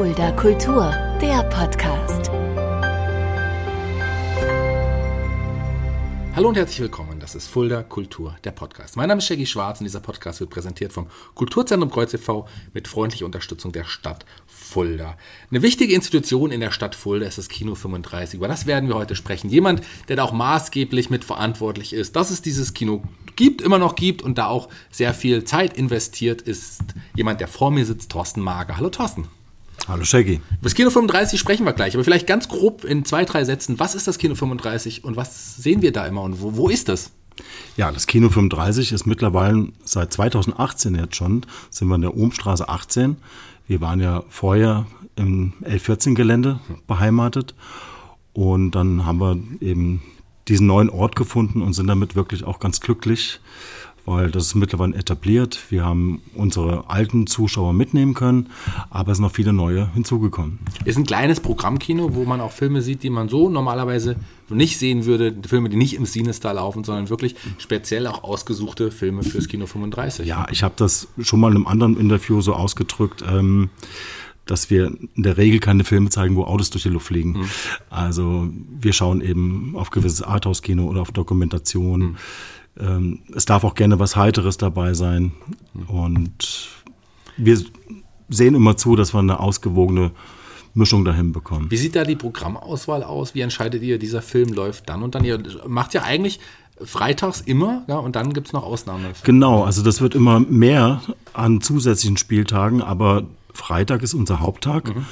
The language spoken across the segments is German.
Fulda Kultur, der Podcast. Hallo und herzlich willkommen. Das ist Fulda Kultur, der Podcast. Mein Name ist Shaggy Schwarz und dieser Podcast wird präsentiert vom Kulturzentrum Kreuz e.V. mit freundlicher Unterstützung der Stadt Fulda. Eine wichtige Institution in der Stadt Fulda ist das Kino 35. Über das werden wir heute sprechen. Jemand, der da auch maßgeblich mitverantwortlich ist, dass es dieses Kino gibt, immer noch gibt und da auch sehr viel Zeit investiert, ist jemand, der vor mir sitzt, Thorsten Mager. Hallo Thorsten. Hallo Shaggy. Über das Kino 35 sprechen wir gleich, aber vielleicht ganz grob in zwei, drei Sätzen. Was ist das Kino 35 und was sehen wir da immer und wo, wo ist das? Ja, das Kino 35 ist mittlerweile seit 2018 jetzt schon, sind wir in der Ohmstraße 18. Wir waren ja vorher im L14-Gelände beheimatet und dann haben wir eben diesen neuen Ort gefunden und sind damit wirklich auch ganz glücklich, weil das ist mittlerweile etabliert. Wir haben unsere alten Zuschauer mitnehmen können, aber es sind noch viele neue hinzugekommen. Ist ein kleines Programmkino, wo man auch Filme sieht, die man so normalerweise nicht sehen würde. Filme, die nicht im Cinestar laufen, sondern wirklich speziell auch ausgesuchte Filme fürs Kino 35. Ja, ich habe das schon mal in einem anderen Interview so ausgedrückt. Ähm, dass wir in der Regel keine Filme zeigen, wo Autos durch die Luft fliegen. Mhm. Also wir schauen eben auf gewisses Arthouse-Kino oder auf Dokumentation. Mhm ähm, es darf auch gerne was Heiteres dabei sein. Und wir sehen immer zu, dass wir eine ausgewogene Mischung dahin bekommen. Wie sieht da die Programmauswahl aus? Wie entscheidet ihr, dieser Film läuft dann und dann? Ihr macht ja eigentlich freitags immer ja, und dann gibt es noch Ausnahmen. Genau, also das wird immer mehr an zusätzlichen Spieltagen, aber Freitag ist unser Haupttag mhm.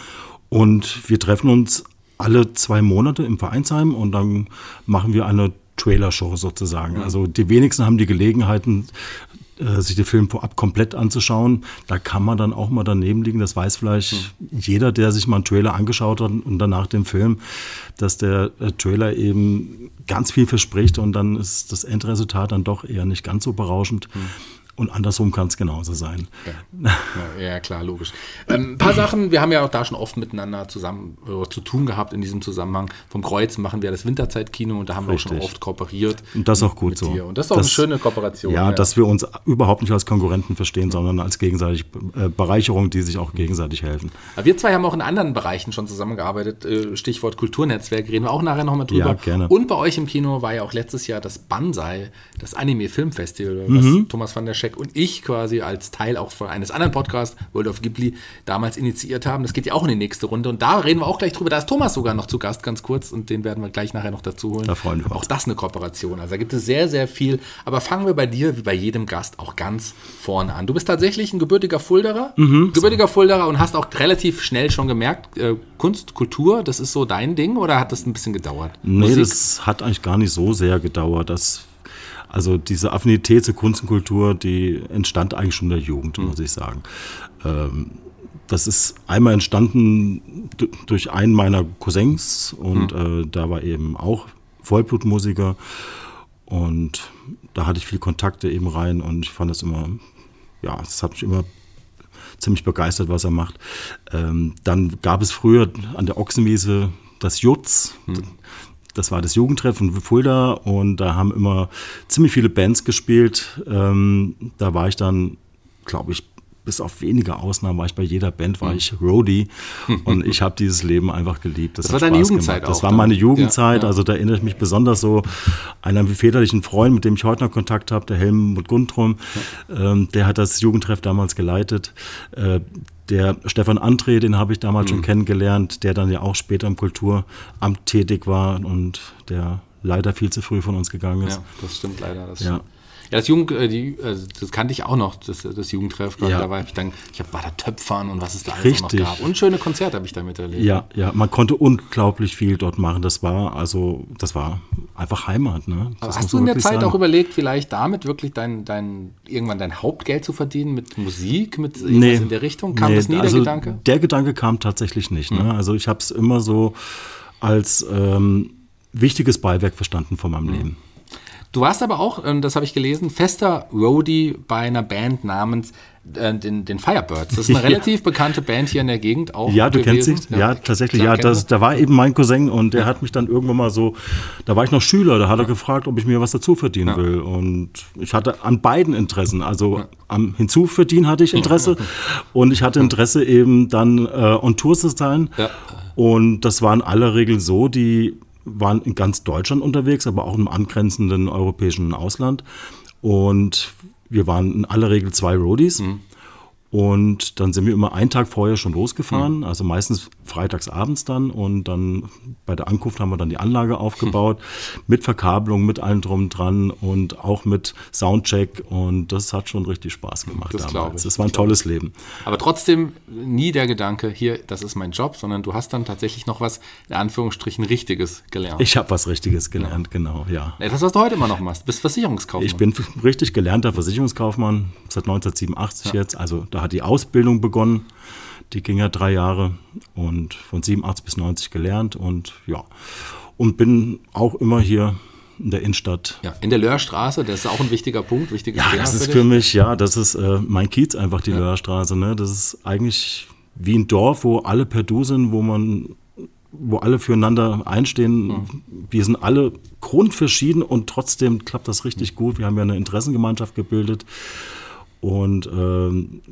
und wir treffen uns alle zwei Monate im Vereinsheim und dann machen wir eine Trailer-Show sozusagen. Mhm. Also die wenigsten haben die Gelegenheiten, äh, sich den Film vorab komplett anzuschauen. Da kann man dann auch mal daneben liegen. Das weiß vielleicht mhm. jeder, der sich mal einen Trailer angeschaut hat und danach den Film, dass der äh, Trailer eben ganz viel verspricht und dann ist das Endresultat dann doch eher nicht ganz so berauschend. Mhm. Und andersrum kann es genauso sein. Ja. ja, klar, logisch. Ähm, ein paar Sachen, wir haben ja auch da schon oft miteinander zusammen äh, zu tun gehabt in diesem Zusammenhang. Vom Kreuz machen wir das Winterzeitkino und da haben Richtig. wir auch schon oft kooperiert. Und das ist auch gut so. Dir. Und das ist auch das, eine schöne Kooperation. Ja, ja, dass wir uns überhaupt nicht als Konkurrenten verstehen, sondern als gegenseitig äh, Bereicherung, die sich auch gegenseitig helfen. Aber wir zwei haben auch in anderen Bereichen schon zusammengearbeitet. Äh, Stichwort Kulturnetzwerk, reden wir auch nachher nochmal drüber. Ja, gerne. Und bei euch im Kino war ja auch letztes Jahr das Banzai, das Anime-Filmfestival, was mhm. Thomas van der Scheck und ich quasi als Teil auch von eines anderen Podcasts, World of Ghibli, damals initiiert haben. Das geht ja auch in die nächste Runde und da reden wir auch gleich drüber. Da ist Thomas sogar noch zu Gast, ganz kurz, und den werden wir gleich nachher noch dazu holen. Da freuen wir uns. Auch das eine Kooperation. Also da gibt es sehr, sehr viel. Aber fangen wir bei dir, wie bei jedem Gast, auch ganz vorne an. Du bist tatsächlich ein gebürtiger Fulderer, mhm, gebürtiger so. Fulderer und hast auch relativ schnell schon gemerkt, äh, Kunst, Kultur, das ist so dein Ding oder hat das ein bisschen gedauert? Nee, Musik? das hat eigentlich gar nicht so sehr gedauert. Das also diese Affinität zur Kunst und Kultur, die entstand eigentlich schon in der Jugend, mhm. muss ich sagen. Ähm, das ist einmal entstanden durch einen meiner Cousins und mhm. äh, da war eben auch Vollblutmusiker und da hatte ich viele Kontakte eben rein und ich fand das immer, ja, es hat mich immer ziemlich begeistert, was er macht. Ähm, dann gab es früher an der Ochsenwiese das Jutz. Mhm. Das war das Jugendtreffen in Fulda und da haben immer ziemlich viele Bands gespielt. Ähm, da war ich dann, glaube ich, bis auf wenige Ausnahmen war ich bei jeder Band, war hm. ich Roadie und ich habe dieses Leben einfach geliebt. Das, das war deine Spaß Jugendzeit gemacht. Das war meine Jugendzeit, ja, ja. also da erinnere ich mich besonders so an einen väterlichen Freund, mit dem ich heute noch Kontakt habe, der Helmut Guntrum, ja. ähm, der hat das Jugendtreff damals geleitet. Äh, der Stefan André, den habe ich damals mhm. schon kennengelernt, der dann ja auch später im Kulturamt tätig war und der leider viel zu früh von uns gegangen ist. Ja, das stimmt leider. Das ja. Ja, das Jugend, äh, die, also das kannte ich auch noch, das, das Jugendtreff. Ja. Da war ich dann, ich habe war da Töpfern und was es da alles Richtig. noch gab. Und schöne Konzerte habe ich damit erlebt. Ja, ja, man konnte unglaublich viel dort machen. Das war also, das war einfach Heimat. Ne? hast du in der Zeit sagen. auch überlegt, vielleicht damit wirklich dein, dein, irgendwann dein Hauptgeld zu verdienen mit Musik, mit irgendwas nee, in der Richtung? Kam nee, das nie, also der Gedanke? Der Gedanke kam tatsächlich nicht. Ne? Mhm. Also ich habe es immer so als ähm, wichtiges Beiwerk verstanden von meinem mhm. Leben. Du warst aber auch, ähm, das habe ich gelesen, fester Roadie bei einer Band namens äh, den, den Firebirds. Das ist eine Ja. relativ bekannte Band hier in der Gegend auch. Ja, du kennst gewesen. dich. Ja, tatsächlich. klar, Ja, das, da war eben mein Cousin und der hat mich dann irgendwann mal so, da war ich noch Schüler, da hat er gefragt, ob ich mir was dazu verdienen will. Und ich hatte an beiden Interessen. Also am Hinzuverdienen hatte ich Interesse und ich hatte Interesse eben dann äh, on Tour zu sein. Ja. Und das war in aller Regel so, die waren in ganz Deutschland unterwegs, aber auch im angrenzenden europäischen Ausland. Und wir waren in aller Regel zwei Roadies. Und dann sind wir immer einen Tag vorher schon losgefahren, also meistens freitags abends dann. Und dann bei der Ankunft haben wir dann die Anlage aufgebaut, mit Verkabelung, mit allem drum und dran und auch mit Soundcheck. Und das hat schon richtig Spaß gemacht Das damals. Das war ein tolles Leben. Aber trotzdem nie der Gedanke, hier, das ist mein Job, sondern du hast dann tatsächlich noch was, in Anführungsstrichen, Richtiges gelernt. Ich habe was Richtiges gelernt, genau, ja. Etwas, was du heute immer noch machst, bist Versicherungskaufmann. Ich bin richtig gelernter Versicherungskaufmann seit 1987 jetzt. Also da hat die Ausbildung begonnen. Die ging ja drei Jahre und von 87 bis 90 gelernt und ja. Und bin auch immer hier in der Innenstadt. ja, in der Löhrstraße, das ist auch ein wichtiger Punkt, wichtiges Ja, Thema das ist für mich, ja, das ist äh, mein Kiez einfach, die Löhrstraße. Ne? Das ist eigentlich wie ein Dorf, wo alle per Du sind, wo man wo alle füreinander einstehen. Wir sind alle grundverschieden und trotzdem klappt das richtig gut. Wir haben ja eine Interessengemeinschaft gebildet und ähm,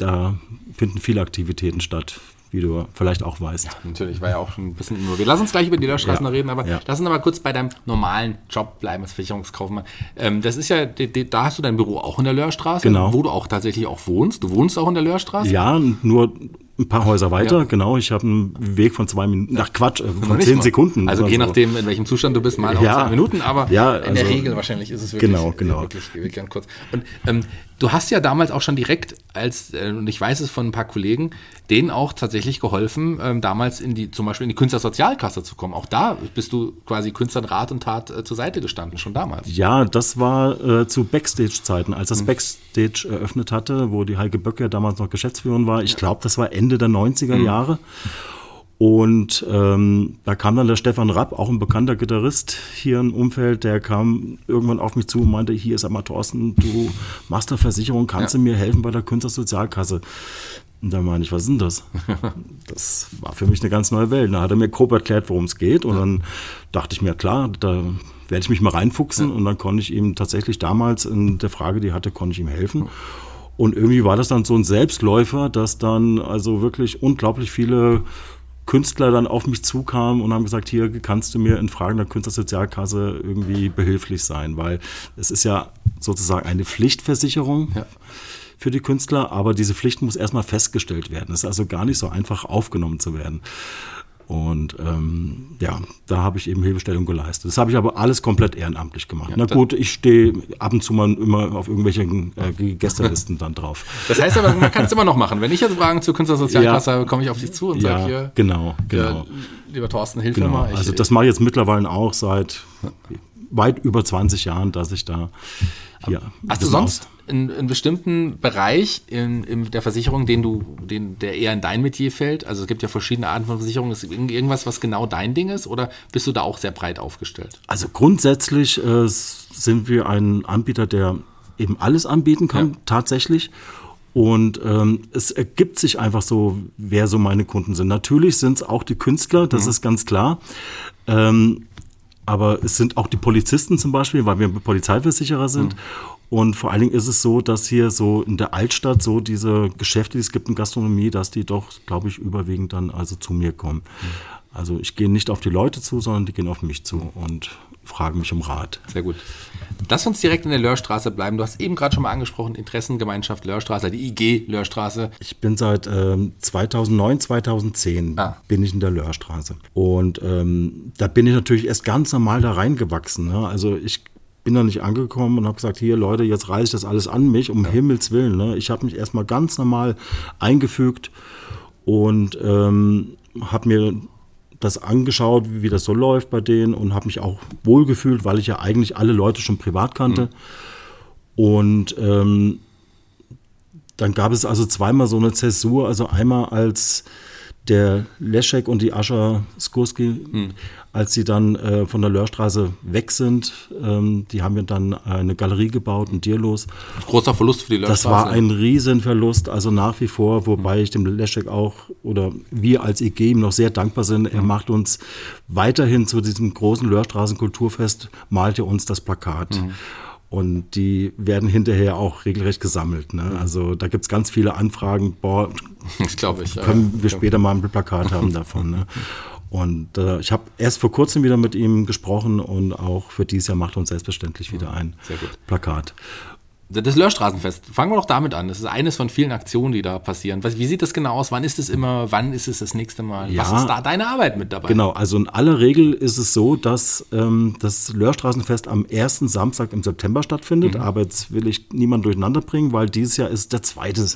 da finden viele Aktivitäten statt, wie du vielleicht auch weißt. Natürlich, war ja auch schon ein bisschen involviert. Lass uns gleich über die Löhrstraßen Ja, reden, aber ja. lass uns aber kurz bei deinem normalen Job bleiben als Versicherungskaufmann. Ähm, das ist ja, da hast du dein Büro auch in der Löhrstraße, Genau. wo du auch tatsächlich auch wohnst. Du wohnst auch in der Löhrstraße? Ja, nur ein paar Häuser weiter, Ja. genau. Ich habe einen Weg von zwei Minuten, ach Quatsch, äh, von zehn mal. Sekunden. Also oder je so. nachdem, in welchem Zustand du bist, mal auch Ja. zwei Minuten, aber Ja, in der also- Regel wahrscheinlich ist es wirklich, Genau, genau. wirklich, wirklich ganz kurz. Und ähm, du hast ja damals auch schon direkt als, äh, und ich weiß es von ein paar Kollegen, denen auch tatsächlich geholfen, ähm, damals in die, zum Beispiel in die Künstlersozialkasse zu kommen. Auch da bist du quasi Künstlern Rat und Tat äh, zur Seite gestanden, schon damals. Ja, das war äh, zu Backstage-Zeiten, als Mhm. das Backstage eröffnet hatte, wo die Heike Böcker damals noch Geschäftsführerin war. Ich glaube, das war Ende der 90er Mhm. Jahre. Und ähm, da kam dann der Stefan Rapp, auch ein bekannter Gitarrist hier im Umfeld, der kam irgendwann auf mich zu und meinte, hier ist einmal Thorsten, du machst eine Versicherung, kannst Ja. du mir helfen bei der Künstlersozialkasse? Und da meine ich, was ist denn das? Das war für mich eine ganz neue Welt. Da hat er mir grob erklärt, worum es geht. Und dann dachte ich mir, klar, da werde ich mich mal reinfuchsen. Und dann konnte ich ihm tatsächlich damals in der Frage, die hatte, konnte ich ihm helfen. Und irgendwie war das dann so ein Selbstläufer, dass dann also wirklich unglaublich viele Künstler dann auf mich zukamen und haben gesagt, hier kannst du mir in Fragen der Künstlersozialkasse irgendwie behilflich sein, weil es ist ja sozusagen eine Pflichtversicherung Ja. für die Künstler, aber diese Pflicht muss erstmal festgestellt werden. Es ist also gar nicht so einfach aufgenommen zu werden. Und ähm, ja, da habe ich eben Hilfestellung geleistet. Das habe ich aber alles komplett ehrenamtlich gemacht. Na da- gut, ich stehe ab und zu mal immer auf irgendwelchen äh, Gästelisten dann drauf. Das heißt aber, man kann es immer noch machen. Wenn ich jetzt Fragen zur Künstlersozialkasse Ja. habe, komme ich auf dich zu und sage Ja, hier, genau, genau. ja, lieber Thorsten, hilf Genau, mir mal. Ich, also das mache ich jetzt mittlerweile auch seit weit über 20 Jahren, dass ich da hier. Hast du sonst einen, einen bestimmten Bereich in, in der Versicherung, den du, den, der eher in dein Metier fällt? Also es gibt ja verschiedene Arten von Versicherungen. Ist irgend- irgendwas, was genau dein Ding ist? Oder bist du da auch sehr breit aufgestellt? Also grundsätzlich äh, sind wir ein Anbieter, der eben alles anbieten kann, Ja. tatsächlich. Und ähm, es ergibt sich einfach so, wer so meine Kunden sind. Natürlich sind es auch die Künstler, das ist ganz klar. Ähm, aber es sind auch die Polizisten zum Beispiel, weil wir Polizeiversicherer sind. Und vor allen Dingen ist es so, dass hier so in der Altstadt so diese Geschäfte, die es gibt in Gastronomie, dass die doch, glaube ich, überwiegend dann also zu mir kommen. Also ich gehe nicht auf die Leute zu, sondern die gehen auf mich zu und fragen mich um Rat. Sehr gut. Lass uns direkt in der Löhrstraße bleiben. Du hast eben gerade schon mal angesprochen, Interessengemeinschaft Löhrstraße, die IG Löhrstraße. Ich bin seit ähm, 2009, 2010 Ah. bin ich in der Löhrstraße. Und ähm, da bin ich natürlich erst ganz normal da reingewachsen. Ne? Also ich bin da nicht angekommen und habe gesagt, hier Leute, jetzt reiße ich das alles an mich, um Himmels Willen. Ne? Ich habe mich erstmal ganz normal eingefügt und ähm, habe mir das angeschaut, wie, wie das so läuft bei denen und habe mich auch wohlgefühlt, weil ich ja eigentlich alle Leute schon privat kannte. Und ähm, dann gab es also zweimal so eine Zäsur, also einmal als der Leszek und die Ascha Skurski, Hm. Als sie dann äh, von der Lörstraße weg sind, ähm, die haben ja dann eine Galerie gebaut, ein Dierlos. Großer Verlust für die Das Löschstraße. war ein Riesenverlust, also nach wie vor, wobei ich dem Leszek auch oder wir als IG ihm noch sehr dankbar sind. Er macht uns weiterhin zu diesem großen Lörstraßen-Kulturfest, malt er uns das Plakat. Und die werden hinterher auch regelrecht gesammelt. Ne? Also da gibt es ganz viele Anfragen, boah, Das glaube ich. können ja. wir später mal ein Plakat haben davon. Ne? Und äh, ich habe erst vor kurzem wieder mit ihm gesprochen und auch für dieses Jahr macht er uns selbstverständlich wieder ein Sehr gut. Plakat. Das Löschstraßenfest, fangen wir doch damit an. Das ist eines von vielen Aktionen, die da passieren. Was, wie sieht das genau aus? Wann ist es immer? Wann ist es das nächste Mal? Ja. Was ist da deine Arbeit mit dabei? Genau, also in aller Regel ist es so, dass ähm, das Löhrstraßenfest am ersten Samstag im September stattfindet. Aber jetzt will ich niemanden durcheinander bringen, weil dieses Jahr ist der zweite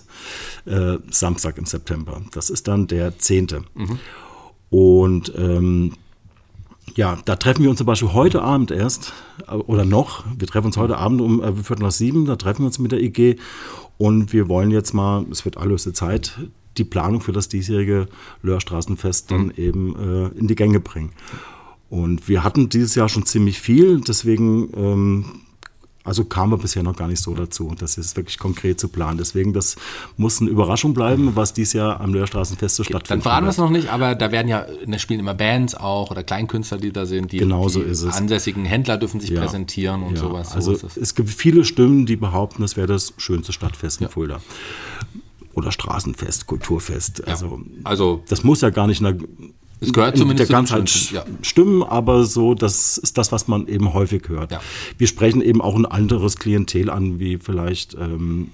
äh, Samstag im September. Das ist dann der zehnte. Und ähm, ja, da treffen wir uns zum Beispiel heute Abend erst, äh, oder noch, wir treffen uns heute Abend um äh, Viertel nach sieben, da treffen wir uns mit der IG und wir wollen jetzt mal, es wird allerhöchste Zeit, die Planung für das diesjährige Löhrstraßenfest dann eben äh, in die Gänge bringen. Und wir hatten dieses Jahr schon ziemlich viel, deswegen ähm, also kamen wir bisher noch gar nicht so dazu. Das ist wirklich konkret zu planen. Deswegen, das muss eine Überraschung bleiben, was dieses Jahr am Löhrstraßenfest so Dann stattfindet. verraten wir es noch nicht, aber da werden ja, da spielen immer Bands auch oder Kleinkünstler, die da sind. Die, Genau die so ist es. ansässigen Händler dürfen sich Ja. präsentieren und Ja, sowas. So Also ist es. gibt viele Stimmen, die behaupten, es wäre das schönste Stadtfest in Fulda. Oder Straßenfest, Kulturfest. Also Also das muss ja gar nicht in der, Es gehört in zumindest der zu Ganzheit schönsten, ja. stimmen, aber so, das ist das, was man eben häufig hört. Ja. Wir sprechen eben auch ein anderes Klientel an, wie vielleicht ähm,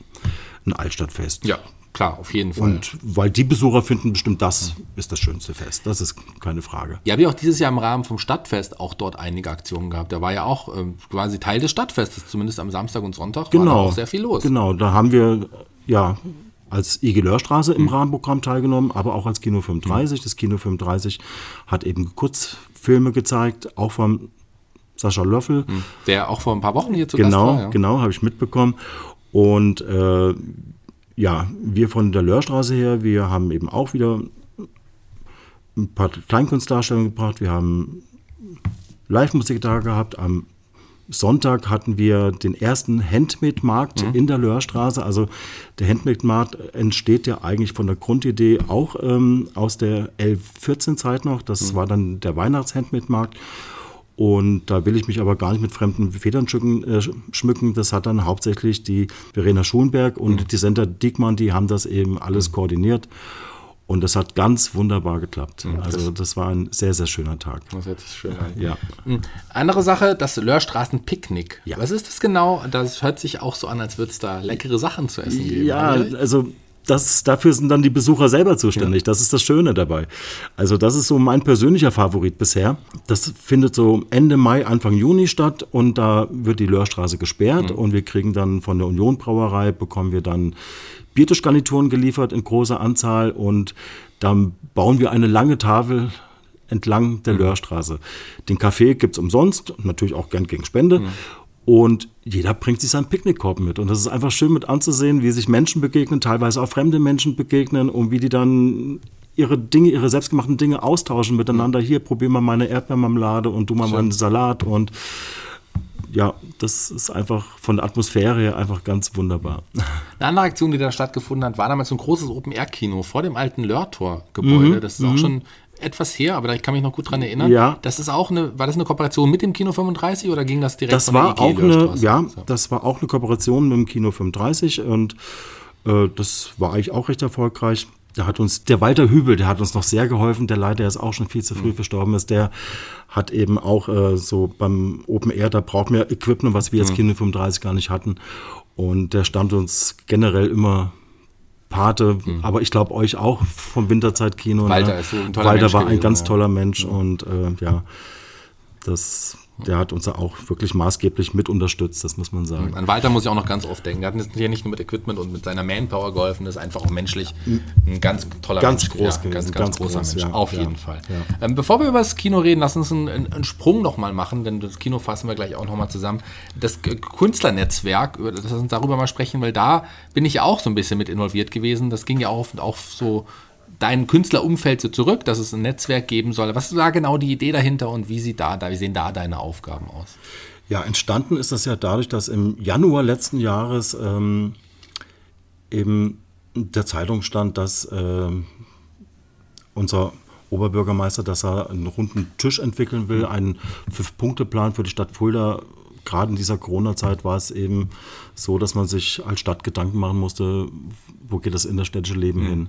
ein Altstadtfest. ja, klar, auf jeden Fall. Und weil die Besucher finden bestimmt, das ist das schönste Fest. Das ist keine Frage. Ja, habe ich auch dieses Jahr im Rahmen vom Stadtfest auch dort einige Aktionen gehabt. Da war ja auch ähm, quasi Teil des Stadtfestes, zumindest am Samstag und Sonntag war da Genau. auch sehr viel los. Genau, da haben wir ja als IG Lörstraße Mhm. im Rahmenprogramm teilgenommen, aber auch als Kino 35. Das Kino 35 hat eben Kurzfilme gezeigt, auch von Sascha Löffel. Der auch vor ein paar Wochen hier zu Genau, Gast war. Ja. genau, habe ich mitbekommen. Und äh, ja, wir von der Lörstraße her, wir haben eben auch wieder ein paar Kleinkunstdarstellungen gebracht. Wir haben Live-Musik da gehabt. Am Sonntag hatten wir den ersten Handmade-Markt in der Löhrstraße. Also der Handmade-Markt entsteht ja eigentlich von der Grundidee auch ähm, aus der 11-14-Zeit noch. Das war dann der Weihnachts-Handmade-Markt. Und da will ich mich aber gar nicht mit fremden Federn schmücken. Äh, schmücken. Das hat dann hauptsächlich die Verena Schulenberg und die Senta Diekmann, die haben das eben alles koordiniert. Und das hat ganz wunderbar geklappt. also das war ein sehr, sehr schöner Tag. Das hört sich schön an. Ja. Mhm. Andere Sache, das Löhrstraßen-Picknick. Ja. Was ist das genau? Das hört sich auch so an, als würde es da leckere Sachen zu essen geben. Ja, oder? also das, dafür sind dann die Besucher selber zuständig. Das ist das Schöne dabei. Also das ist so mein persönlicher Favorit bisher. Das findet so Ende Mai, Anfang Juni statt und da wird die Löhrstraße gesperrt und wir kriegen dann von der Union Brauerei, bekommen wir dann Biertischgarnituren geliefert in großer Anzahl und dann bauen wir eine lange Tafel entlang der Löhrstraße. Den Kaffee gibt's umsonst, natürlich auch gern gegen Spende. Und jeder bringt sich seinen Picknickkorb mit. Und das ist einfach schön mit anzusehen, wie sich Menschen begegnen, teilweise auch fremde Menschen begegnen und wie die dann ihre Dinge, ihre selbstgemachten Dinge austauschen miteinander. Hier, probier mal meine Erdbeermarmelade und du mal meinen Salat. Und ja, das ist einfach von der Atmosphäre her einfach ganz wunderbar. Eine andere Aktion, die da stattgefunden hat, war damals so ein großes Open-Air-Kino vor dem alten Lörtor-Gebäude. Das ist auch schon etwas her, aber ich kann mich noch gut dran erinnern. Mhm. Ja. Das ist auch eine, war das eine Kooperation mit dem Kino 35 oder ging das direkt Das war auch eine, ja, So. das war auch eine Kooperation mit dem Kino 35 und äh, das war eigentlich auch recht erfolgreich. Da hat uns der Walter Hübel, der hat uns noch sehr geholfen. Der leider ist auch schon viel zu früh verstorben ist. Der hat eben auch äh, so beim Open Air, da braucht man Equipment, was wir als Kino 35 gar nicht hatten. Und der stand uns generell immer Pate, aber ich glaube euch auch vom Winterzeitkino. Walter ne? ist so ein toller Walter Mensch war ein gewesen, ganz ja. toller Mensch und äh, ja, das, der hat uns ja auch wirklich maßgeblich mit unterstützt, das muss man sagen. An Walter muss ich auch noch ganz oft denken. Der hat uns hier nicht nur mit Equipment und mit seiner Manpower geholfen, das ist einfach auch menschlich ein ganz toller Ganz Mensch. groß ja, gewesen, ganz, ganz, ganz großer groß, Mensch. ja, Auf ja, jeden Fall. ja. Ähm, bevor wir über das Kino reden, lass uns einen, einen, Sprung nochmal machen, denn das Kino fassen wir gleich auch nochmal zusammen. Das Künstlernetzwerk, das uns darüber mal sprechen, weil da bin ich ja auch so ein bisschen mit involviert gewesen. Das ging ja auch, auf- auch so dein Künstlerumfeld so zurück, dass es ein Netzwerk geben soll. Was da genau die Idee dahinter und wie, sieht da, wie sehen da deine Aufgaben aus? Ja, entstanden ist das ja dadurch, dass im Januar letzten Jahres ähm, eben der Zeitung stand, dass äh, unser Oberbürgermeister, dass er einen runden Tisch entwickeln will, einen Fünf-Punkte-Plan für die Stadt Fulda. Gerade in dieser Corona-Zeit war es eben so, dass man sich als Stadt Gedanken machen musste, wo geht das innerstädtische Leben mhm. hin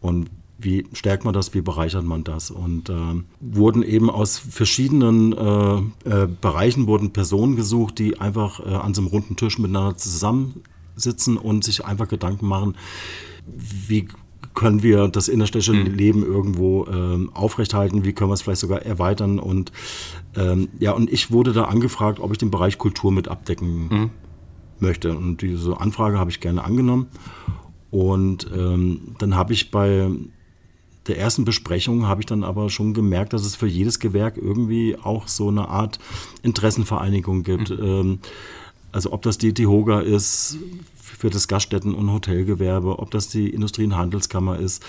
und wie stärkt man das, wie bereichert man das. Und äh, wurden eben aus verschiedenen äh, äh, Bereichen wurden Personen gesucht, die einfach äh, an so einem runden Tisch miteinander zusammensitzen und sich einfach Gedanken machen, wie können wir das innerstädtische mhm. Leben irgendwo ähm, aufrechthalten, wie können wir es vielleicht sogar erweitern und ähm, ja, und ich wurde da angefragt, ob ich den Bereich Kultur mit abdecken mhm. möchte und diese Anfrage habe ich gerne angenommen und ähm, dann habe ich bei der ersten Besprechung habe ich dann aber schon gemerkt, dass es für jedes Gewerk irgendwie auch so eine Art Interessenvereinigung gibt. Mhm. Ähm, also ob das die Tihoga ist, für das Gaststätten- und Hotelgewerbe, ob das die Industrie- und Handelskammer ist.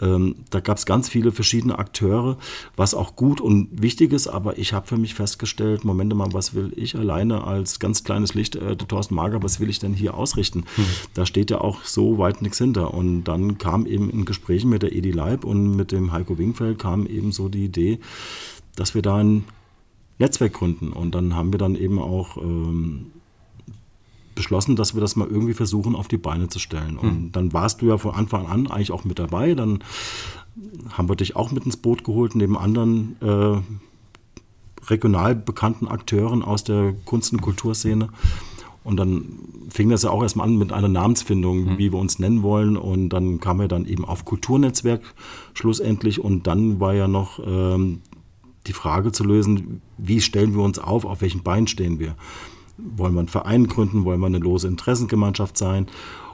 Ähm, da gab es ganz viele verschiedene Akteure, was auch gut und wichtig ist, aber ich habe für mich festgestellt, Moment mal, was will ich alleine als ganz kleines Licht, äh, der Thorsten Mager, was will ich denn hier ausrichten? Hm. Da steht ja auch so weit nichts hinter. Und dann kam eben in Gesprächen mit der Edi Leib und mit dem Heiko Wingfeld kam eben so die Idee, dass wir da ein Netzwerk gründen. Und dann haben wir dann eben auch ähm, beschlossen, dass wir das mal irgendwie versuchen auf die Beine zu stellen. Und hm. dann warst du ja von Anfang an eigentlich auch mit dabei. Dann haben wir dich auch mit ins Boot geholt, neben anderen äh, regional bekannten Akteuren aus der Kunst- und Kulturszene. Und dann fing das ja auch erstmal an mit einer Namensfindung, mhm. wie wir uns nennen wollen. Und dann kam er dann eben auf Kulturnetzwerk schlussendlich. Und dann war ja noch ähm, die Frage zu lösen, wie stellen wir uns auf, auf welchen Beinen stehen wir wollen wir einen Verein gründen, wollen wir eine lose Interessengemeinschaft sein.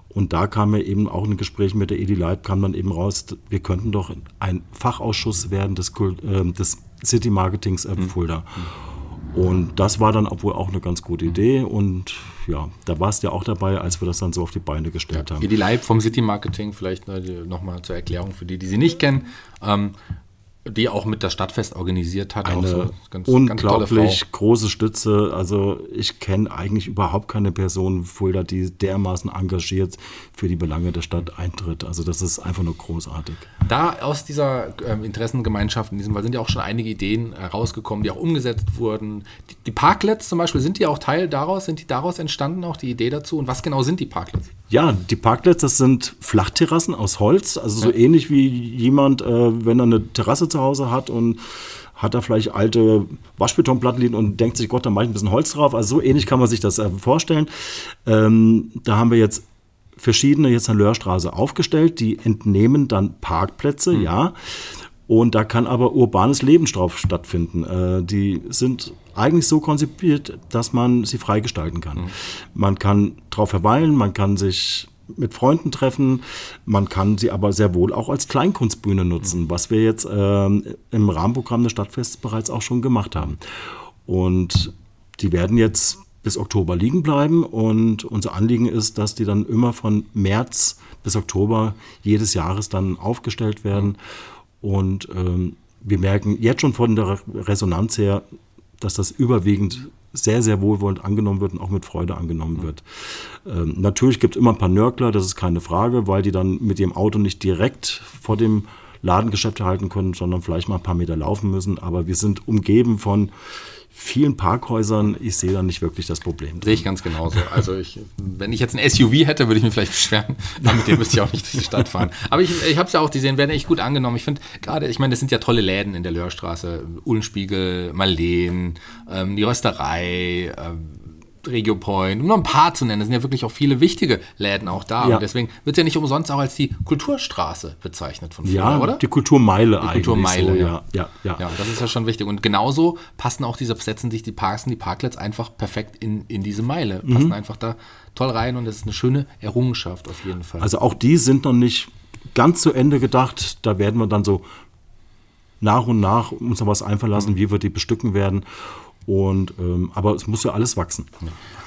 Und da kam mir eben auch ein Gespräch mit der Edi Leib, kam dann eben raus, wir könnten doch ein Fachausschuss werden des, äh, des City Marketings äh, Fulda. Und das war dann obwohl auch eine ganz gute Idee. Und ja, da warst du ja auch dabei, als wir das dann so auf die Beine gestellt ja, haben. Edi Leib vom City Marketing, vielleicht nochmal zur Erklärung für die, die sie nicht kennen. Ähm, die auch mit das Stadtfest organisiert hat. Eine so ganz, unglaublich ganz große Stütze. Also ich kenne eigentlich überhaupt keine Person Fulda, die dermaßen engagiert für die Belange der Stadt eintritt. Also das ist einfach nur großartig. Da aus dieser ähm, Interessengemeinschaft in diesem Fall sind ja auch schon einige Ideen herausgekommen, die auch umgesetzt wurden. Die, die Parklets zum Beispiel, sind die auch Teil daraus? Sind die daraus entstanden, auch die Idee dazu? Und was genau sind die Parklets? Ja, die Parklets, das sind Flachterrassen aus Holz, also so ja. ähnlich wie jemand, äh, wenn er eine Terrasse zu Hause hat und hat da vielleicht alte Waschbetonplatten liegen und denkt sich, Gott, da mache ich ein bisschen Holz drauf. Also so ähnlich kann man sich das äh, vorstellen. Ähm, da haben wir jetzt verschiedene jetzt an Lörstraße aufgestellt, die entnehmen dann Parkplätze, mhm. ja. Und da kann aber urbanes Leben drauf stattfinden. Äh, die sind eigentlich so konzipiert, dass man sie freigestalten kann. Mhm. Man kann drauf verweilen, man kann sich mit Freunden treffen, man kann sie aber sehr wohl auch als Kleinkunstbühne nutzen, was wir jetzt äh, im Rahmenprogramm des Stadtfests bereits auch schon gemacht haben. Und die werden jetzt bis Oktober liegen bleiben und unser Anliegen ist, dass die dann immer von März bis Oktober jedes Jahres dann aufgestellt werden. Und ähm, wir merken jetzt schon von der Resonanz her, dass das überwiegend sehr, sehr wohlwollend angenommen wird und auch mit Freude angenommen wird. Ähm, natürlich gibt es immer ein paar Nörgler, das ist keine Frage, weil die dann mit ihrem Auto nicht direkt vor dem Ladengeschäft halten können, sondern vielleicht mal ein paar Meter laufen müssen. Aber wir sind umgeben von vielen Parkhäusern, ich sehe da nicht wirklich das Problem. Sehe ich ganz genauso. Also ich, wenn ich jetzt ein SUV hätte, würde ich mich vielleicht beschweren, aber mit dem müsste ich auch nicht durch die Stadt fahren. Aber ich, ich habe es ja auch gesehen, werden echt gut angenommen. Ich finde gerade, ich meine, das sind ja tolle Läden in der Lörstraße. Ullenspiegel, Marleen, ähm, die Rösterei, ähm, Regio Point, um noch ein paar zu nennen. Es sind ja wirklich auch viele wichtige Läden auch da. Ja. Und deswegen wird es ja nicht umsonst auch als die Kulturstraße bezeichnet von früher, ja, oder? Die Kulturmeile die eigentlich. Kulturmeile, so, ja. ja. Ja, ja. das ist ja schon wichtig. Und genauso passen auch diese, setzen sich die Parks und die Parklets einfach perfekt in, in diese Meile. Passen mhm. einfach da toll rein und das ist eine schöne Errungenschaft auf jeden Fall. Also auch die sind noch nicht ganz zu Ende gedacht. Da werden wir dann so nach und nach uns noch was einfallen lassen, mhm. wie wir die bestücken werden. Und, ähm, aber es muss ja alles wachsen.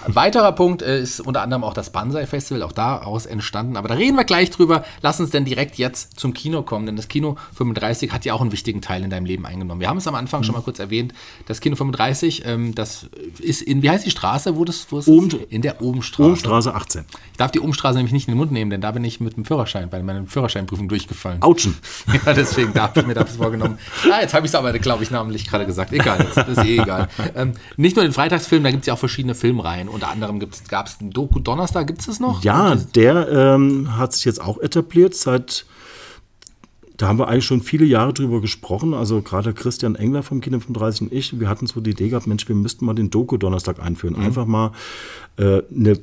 Ein weiterer Punkt ist unter anderem auch das Banzai Festival, auch daraus entstanden. Aber da reden wir gleich drüber. Lass uns denn direkt jetzt zum Kino kommen, denn das Kino 35 hat ja auch einen wichtigen Teil in deinem Leben eingenommen. Wir haben es am Anfang mhm. schon mal kurz erwähnt. Das Kino 35, ähm, das ist in, wie heißt die Straße? Wo das, wo es Oben, in der Obenstraße. Obenstraße 18. Ich darf die Obenstraße nämlich nicht in den Mund nehmen, denn da bin ich mit dem Führerschein, bei meiner Führerscheinprüfung durchgefallen. Autschen. Ja, deswegen darf ich mir das vorgenommen. Ja, jetzt habe ich es aber, glaube ich, namentlich gerade gesagt. Egal, das ist eh egal. Ähm, nicht nur den Freitagsfilm, da gibt es ja auch verschiedene Filmreihen. Unter anderem gab es einen Doku Donnerstag, gibt es das noch? Ja, der ähm, hat sich jetzt auch etabliert seit da haben wir eigentlich schon viele Jahre drüber gesprochen. Also gerade Christian Engler vom Kino 35 und ich, wir hatten so die Idee gehabt, Mensch, wir müssten mal den Doku-Donnerstag einführen. Mhm. Einfach mal äh, eine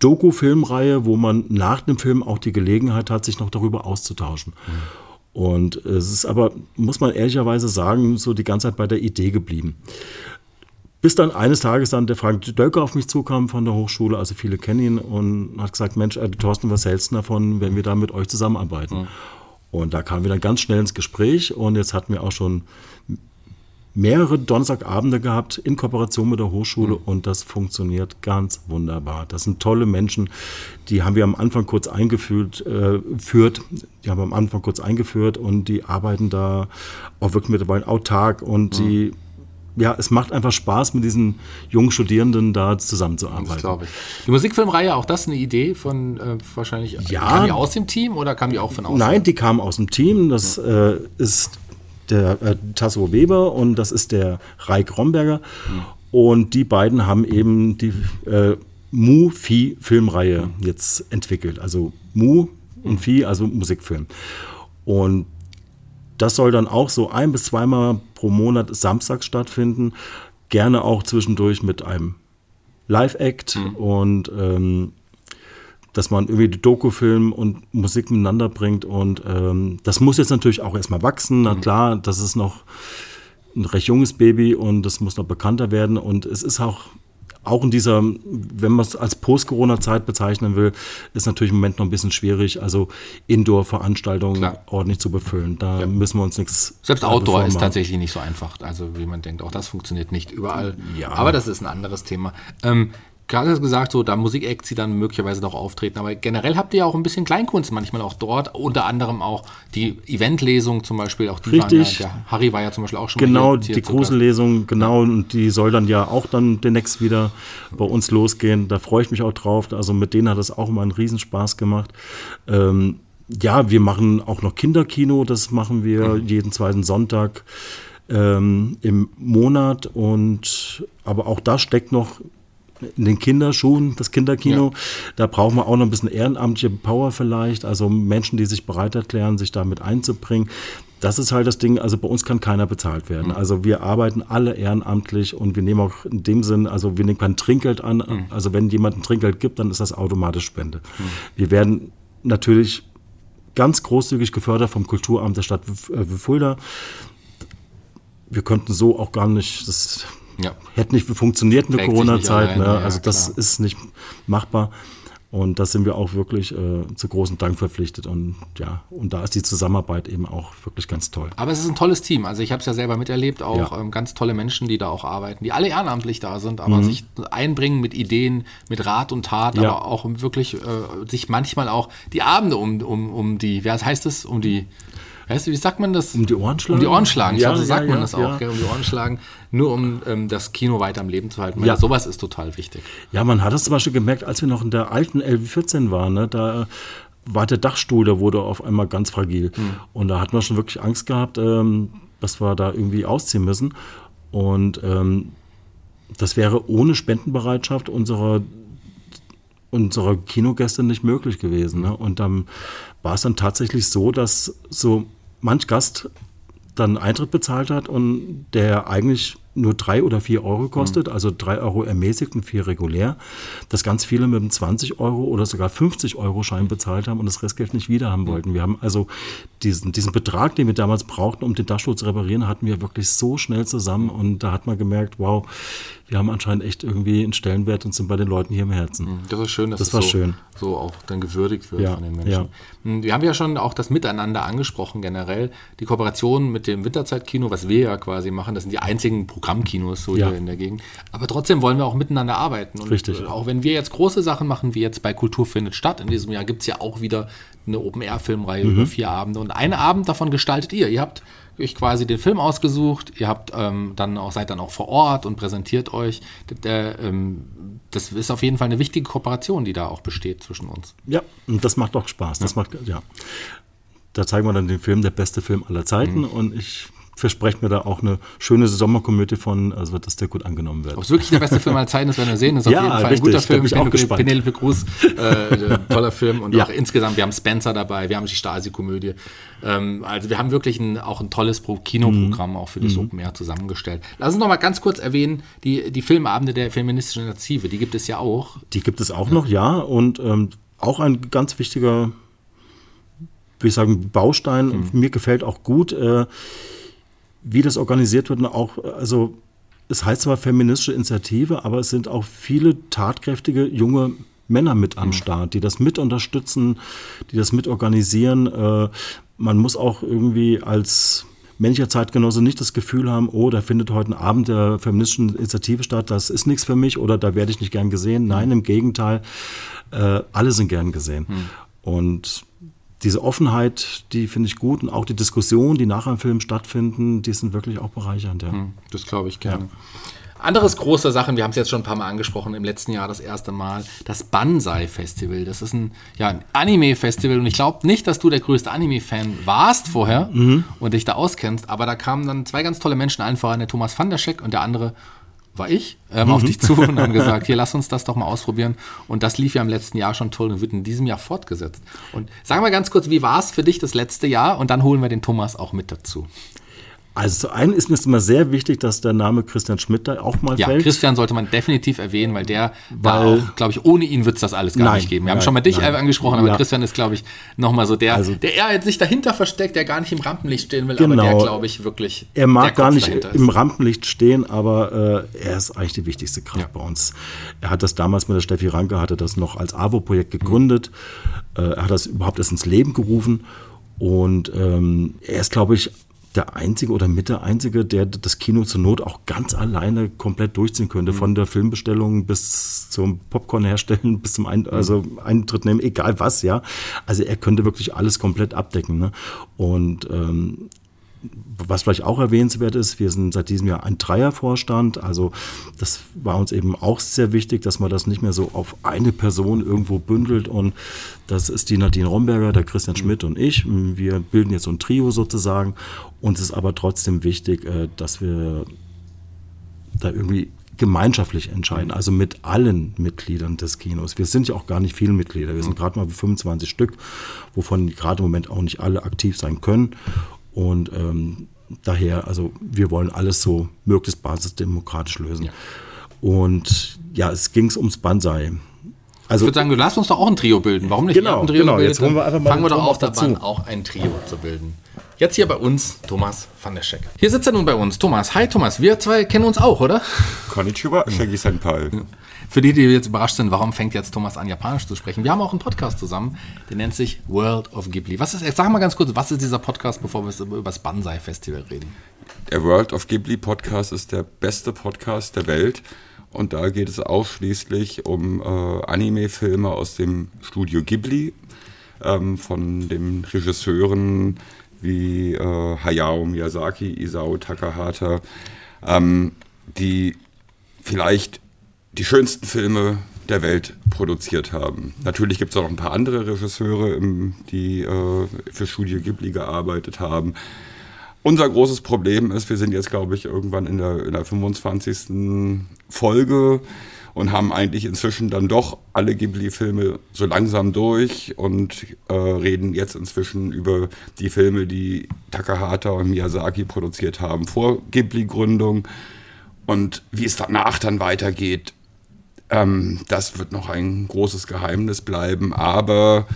Doku-Filmreihe, wo man nach dem Film auch die Gelegenheit hat, sich noch darüber auszutauschen. Mhm. Und es ist aber, muss man ehrlicherweise sagen, so die ganze Zeit bei der Idee geblieben. Bis dann eines Tages dann der Frank Dölker auf mich zukam von der Hochschule, also viele kennen ihn, und hat gesagt, Mensch, äh, Thorsten, was hältst du davon, wenn wir da mit euch zusammenarbeiten? Mhm. Und da kamen wir dann ganz schnell ins Gespräch und jetzt hatten wir auch schon mehrere Donnerstagabende gehabt in Kooperation mit der Hochschule mhm. und das funktioniert ganz wunderbar. Das sind tolle Menschen, die haben wir am Anfang kurz eingeführt, äh, führt, die haben wir am Anfang kurz eingeführt und die arbeiten da auch wirklich mittlerweile autark und mhm. die ja, es macht einfach Spaß, mit diesen jungen Studierenden da zusammenzuarbeiten. Das glaube ich. Die Musikfilmreihe, auch das eine Idee von äh, wahrscheinlich, ja, kam die aus dem Team oder kam die auch von außen? Nein, die kam aus dem Team. Das äh, ist der äh, Tasso Weber und das ist der Reik Romberger. Mhm. Und die beiden haben eben die äh, Mu-Fi-Filmreihe mhm. jetzt entwickelt. Also Mu und Fi, also Musikfilm. Und das soll dann auch so ein bis zweimal pro Monat samstags stattfinden. Gerne auch zwischendurch mit einem Live-Act mhm. und ähm, dass man irgendwie die Dokufilm und Musik miteinander bringt. Und ähm, das muss jetzt natürlich auch erstmal wachsen. Na mhm. klar, das ist noch ein recht junges Baby und das muss noch bekannter werden. Und es ist auch auch in dieser, wenn man es als Post-Corona-Zeit bezeichnen will, ist natürlich im Moment noch ein bisschen schwierig, also Indoor-Veranstaltungen ordentlich zu befüllen. Da ja. müssen wir uns nichts. Selbst Outdoor ist tatsächlich nicht so einfach, also wie man denkt. Auch das funktioniert nicht überall. Ja. Aber das ist ein anderes Thema. Ähm, gerade gesagt, so da Musik-Acts, die dann möglicherweise noch auftreten. Aber generell habt ihr ja auch ein bisschen Kleinkunst manchmal auch dort, unter anderem auch die Eventlesung zum Beispiel. Auch die Richtig. Ja, der Harry war ja zum Beispiel auch schon genau, mal Genau, die Grusellesung, genau, und die soll dann ja auch dann demnächst wieder bei uns losgehen. Da freue ich mich auch drauf. Also mit denen hat es auch immer einen Riesenspaß gemacht. Ähm, ja, wir machen auch noch Kinderkino, das machen wir mhm. jeden zweiten Sonntag ähm, im Monat und aber auch da steckt noch in den Kinderschuhen, das Kinderkino. Ja. Da brauchen wir auch noch ein bisschen ehrenamtliche Power vielleicht, also Menschen, die sich bereit erklären, sich damit einzubringen. Das ist halt das Ding, also bei uns kann keiner bezahlt werden. Mhm. Also wir arbeiten alle ehrenamtlich und wir nehmen auch in dem Sinn, also wir nehmen kein Trinkgeld an. Mhm. Also wenn jemand ein Trinkgeld gibt, dann ist das automatisch Spende. Mhm. Wir werden natürlich ganz großzügig gefördert vom Kulturamt der Stadt äh, Fulda. Wir könnten so auch gar nicht, das ja. Hätte nicht funktioniert in der Corona-Zeit. Ne? also das klar. ist nicht machbar. Und da sind wir auch wirklich äh, zu großem Dank verpflichtet. Und ja, und da ist die Zusammenarbeit eben auch wirklich ganz toll. Aber es ist ein tolles Team. Also ich habe es ja selber miterlebt, auch ja. ähm, ganz tolle Menschen, die da auch arbeiten, die alle ehrenamtlich da sind, aber mhm. sich einbringen mit Ideen, mit Rat und Tat, ja. aber auch wirklich äh, sich manchmal auch die Abende um, um, um die, wer heißt es, um die Weißt du, wie sagt man das? Um die Ohren schlagen? Um die Ohren schlagen. Ich ja, glaube, so sagt man das auch, gell? um die Ohren schlagen, nur um ähm, das Kino weiter am Leben zu halten. Ja. Sowas ist total wichtig. Ja, man hat das zum Beispiel gemerkt, als wir noch in der alten LV14 waren, ne, da war der Dachstuhl, der wurde auf einmal ganz fragil. Hm. Und da hat man schon wirklich Angst gehabt, ähm, dass wir da irgendwie ausziehen müssen. Und ähm, das wäre ohne Spendenbereitschaft unserer unserer Kinogäste nicht möglich gewesen. Ne? Und dann war es dann tatsächlich so, dass so manch Gast dann Eintritt bezahlt hat und der eigentlich nur drei oder vier Euro kostet, mhm. also drei Euro ermäßigt und vier regulär, dass ganz viele mit einem 20 Euro oder sogar 50 Euro Schein bezahlt haben und das Restgeld nicht wieder haben mhm. wollten. Wir haben also diesen, diesen Betrag, den wir damals brauchten, um den Dachstuhl zu reparieren, hatten wir wirklich so schnell zusammen und da hat man gemerkt, wow, wir haben anscheinend echt irgendwie einen Stellenwert und sind bei den Leuten hier im Herzen. Mhm. Das ist schön, dass das war so, schön. so auch dann gewürdigt wird ja, von den Menschen. Ja. Mhm, wir haben ja schon auch das Miteinander angesprochen generell. Die Kooperation mit dem Winterzeitkino, was wir ja quasi machen, das sind die einzigen Programmkinos so Ja. hier in der Gegend. Aber trotzdem wollen wir auch miteinander arbeiten. Und Richtig. äh, auch wenn wir jetzt große Sachen machen, wie jetzt bei Kultur findet statt, in diesem Jahr gibt es ja auch wieder eine Open-Air-Filmreihe Mhm. über vier Abende. Und einen Abend davon gestaltet ihr. Ihr habt euch quasi den Film ausgesucht, ihr habt ähm, dann auch, seid dann auch vor Ort und präsentiert euch. Der, ähm, das ist auf jeden Fall eine wichtige Kooperation, die da auch besteht zwischen uns. Ja, und das macht auch Spaß. Das macht, ja. Da zeigen wir dann den Film, der beste Film aller Zeiten. Mhm. Und ich verspreche mir da auch eine schöne Sommerkomödie von, also dass der gut angenommen wird. Ob es wirklich der beste Film aller Zeiten ist, werden wir sehen. Das ist Ja, auf jeden Fall ein richtig, guter da Film. ich auch gespannt. Penelope Cruz, äh, toller Film. Und Ja. auch insgesamt, wir haben Spencer dabei, wir haben die Stasi-Komödie. Ähm, also wir haben wirklich ein, auch ein tolles Pro Kinoprogramm Mhm. auch für das Open Air zusammengestellt. Lass uns noch mal ganz kurz erwähnen, die, die Filmabende der feministischen Initiative, die gibt es ja auch. Die gibt es auch noch, ja. Und ähm, auch ein ganz wichtiger, würde ich sagen, Baustein. Hm. Mir gefällt auch gut, äh, wie das organisiert wird. Und auch, also es heißt zwar feministische Initiative, aber es sind auch viele tatkräftige junge Männer mit am Start, die das mit unterstützen, die das mit organisieren. Äh, man muss auch irgendwie als männlicher Zeitgenosse nicht das Gefühl haben, oh, da findet heute ein Abend der feministischen Initiative statt, das ist nichts für mich oder da werde ich nicht gern gesehen. Nein, im Gegenteil, äh, alle sind gern gesehen. Und diese Offenheit, die finde ich gut und auch die Diskussionen, die nach einem Film stattfinden, die sind wirklich auch bereichernd. Ja. Das glaube ich gerne. Anderes große Sachen, wir haben es jetzt schon ein paar Mal angesprochen, im letzten Jahr das erste Mal, das Banzai Festival. Das ist ein, ja, ein Anime-Festival und ich glaube nicht, dass du der größte Anime-Fan warst vorher und dich da auskennst, aber da kamen dann zwei ganz tolle Menschen, voran der Thomas van der Scheck und der andere war ich, ähm, auf dich zu und haben gesagt, hier, lass uns das doch mal ausprobieren. Und das lief ja im letzten Jahr schon toll und wird in diesem Jahr fortgesetzt. Und sag mal ganz kurz, wie war es für dich das letzte Jahr? Und dann holen wir den Thomas auch mit dazu. Also zu einem ist mir immer sehr wichtig, dass der Name Christian Schmidt da auch mal Ja, fällt. Christian sollte man definitiv erwähnen, weil der da Weil- auch, glaube ich, ohne ihn wird es das alles gar Nein, nicht geben. Wir haben nein, schon mal dich nein. angesprochen, aber Ja. Christian ist, glaube ich, nochmal so der, Also- der eher sich dahinter versteckt, der gar nicht im Rampenlicht stehen will, aber Genau. der, glaube ich, wirklich Er mag gar nicht im. Rampenlicht stehen, aber äh, er ist eigentlich die wichtigste Kraft Ja. bei uns. Er hat das damals mit der Steffi Ranke, hatte das noch als AWO-Projekt gegründet. Äh, er hat das überhaupt erst ins Leben gerufen. Und ähm, er ist, glaube ich, der Einzige oder mit der Einzige, der das Kino zur Not auch ganz alleine komplett durchziehen könnte. Von der Filmbestellung bis zum Popcorn herstellen, bis zum Ein also Eintritt nehmen, egal was, ja. Also er könnte wirklich alles komplett abdecken. Ne? Und ähm, was vielleicht auch erwähnenswert ist, wir sind seit diesem Jahr ein Dreiervorstand. Also das war uns eben auch sehr wichtig, dass man das nicht mehr so auf eine Person irgendwo bündelt. Und das ist die Nadine Romberger, der Christian Schmidt und ich. Wir bilden jetzt so ein Trio sozusagen. Uns ist aber trotzdem wichtig, äh, dass wir da irgendwie gemeinschaftlich entscheiden, also mit allen Mitgliedern des Kinos. Wir sind ja auch gar nicht viele Mitglieder, wir sind gerade mal 25 Stück, wovon gerade im Moment auch nicht alle aktiv sein können. Und ähm, daher, also wir wollen alles so möglichst basisdemokratisch lösen. Und ja, es ging ums Banzai. Ich Also würde sagen, du lass uns doch auch ein Trio bilden. Warum nicht? Genau, ein Trio genau. Jetzt holen wir einfach mal Fangen wir doch auch dazu. an, auch ein Trio zu bilden. Jetzt hier bei uns Thomas van der Scheck. Hier sitzt er nun bei uns. Thomas, hi Thomas. Wir zwei kennen uns auch, oder? Konnichiwa, Shaggy Senpai. Für die, die jetzt überrascht sind, warum fängt jetzt Thomas an, Japanisch zu sprechen? Wir haben auch einen Podcast zusammen, der nennt sich World of Ghibli. Was ist, sag mal ganz kurz, was ist dieser Podcast, bevor wir über das Banzai Festival reden? Der World of Ghibli Podcast ist der beste Podcast der Welt. Und da geht es ausschließlich um äh, Anime-Filme aus dem Studio Ghibli, ähm, von den Regisseuren wie äh, Hayao Miyazaki, Isao Takahata, ähm, die vielleicht die schönsten Filme der Welt produziert haben. Natürlich gibt es auch noch ein paar andere Regisseure, die äh, für Studio Ghibli gearbeitet haben. Unser großes Problem ist, wir sind jetzt, glaube ich, irgendwann in der, in der 25. Folge und haben eigentlich inzwischen dann doch alle Ghibli-Filme so langsam durch und äh, reden jetzt inzwischen über die Filme, die Takahata und Miyazaki produziert haben vor Ghibli-Gründung. Und wie es danach dann weitergeht, ähm, das wird noch ein großes Geheimnis bleiben. Aber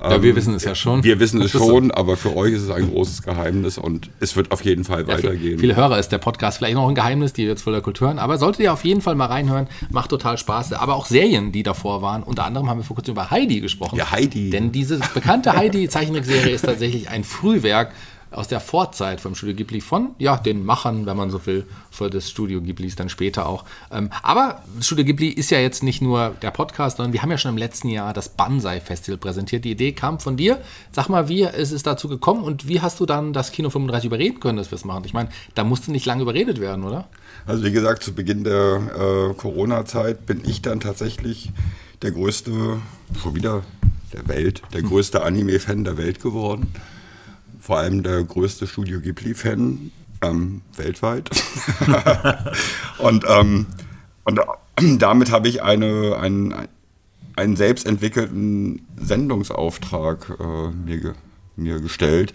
Ja, wir wissen es ja schon. wir wissen es schon, aber für euch ist es ein großes Geheimnis und es wird auf jeden Fall Ja, für weitergehen. viele Hörer ist der Podcast vielleicht noch ein Geheimnis, die jetzt voller Kultur hören. Aber solltet ihr auf jeden Fall mal reinhören. Macht total Spaß. Aber auch Serien, die davor waren. Unter anderem haben wir vor kurzem über Heidi gesprochen. Ja, Heidi. Denn diese bekannte Heidi-Zeichentrickserie ist tatsächlich ein Frühwerk. Aus der Vorzeit vom Studio Ghibli von, ja, den Machern, wenn man so will, für das Studio Ghiblis dann später auch. Ähm, aber Studio Ghibli ist ja jetzt nicht nur der Podcast, sondern wir haben ja schon im letzten Jahr das Banzai Festival präsentiert. Die Idee kam von dir. Sag mal, wie ist es dazu gekommen und wie hast du dann das Kino 35 überreden können, dass wir es machen? Ich meine, da musste nicht lange überredet werden, oder? Also wie gesagt, zu Beginn der äh, Corona-Zeit bin ich dann tatsächlich der größte, schon wieder der Welt, der größte Anime-Fan der Welt geworden. Vor allem der größte Studio Ghibli-Fan ähm, weltweit. und, ähm, und damit habe ich eine, einen, einen selbst entwickelten Sendungsauftrag äh, mir, mir gestellt,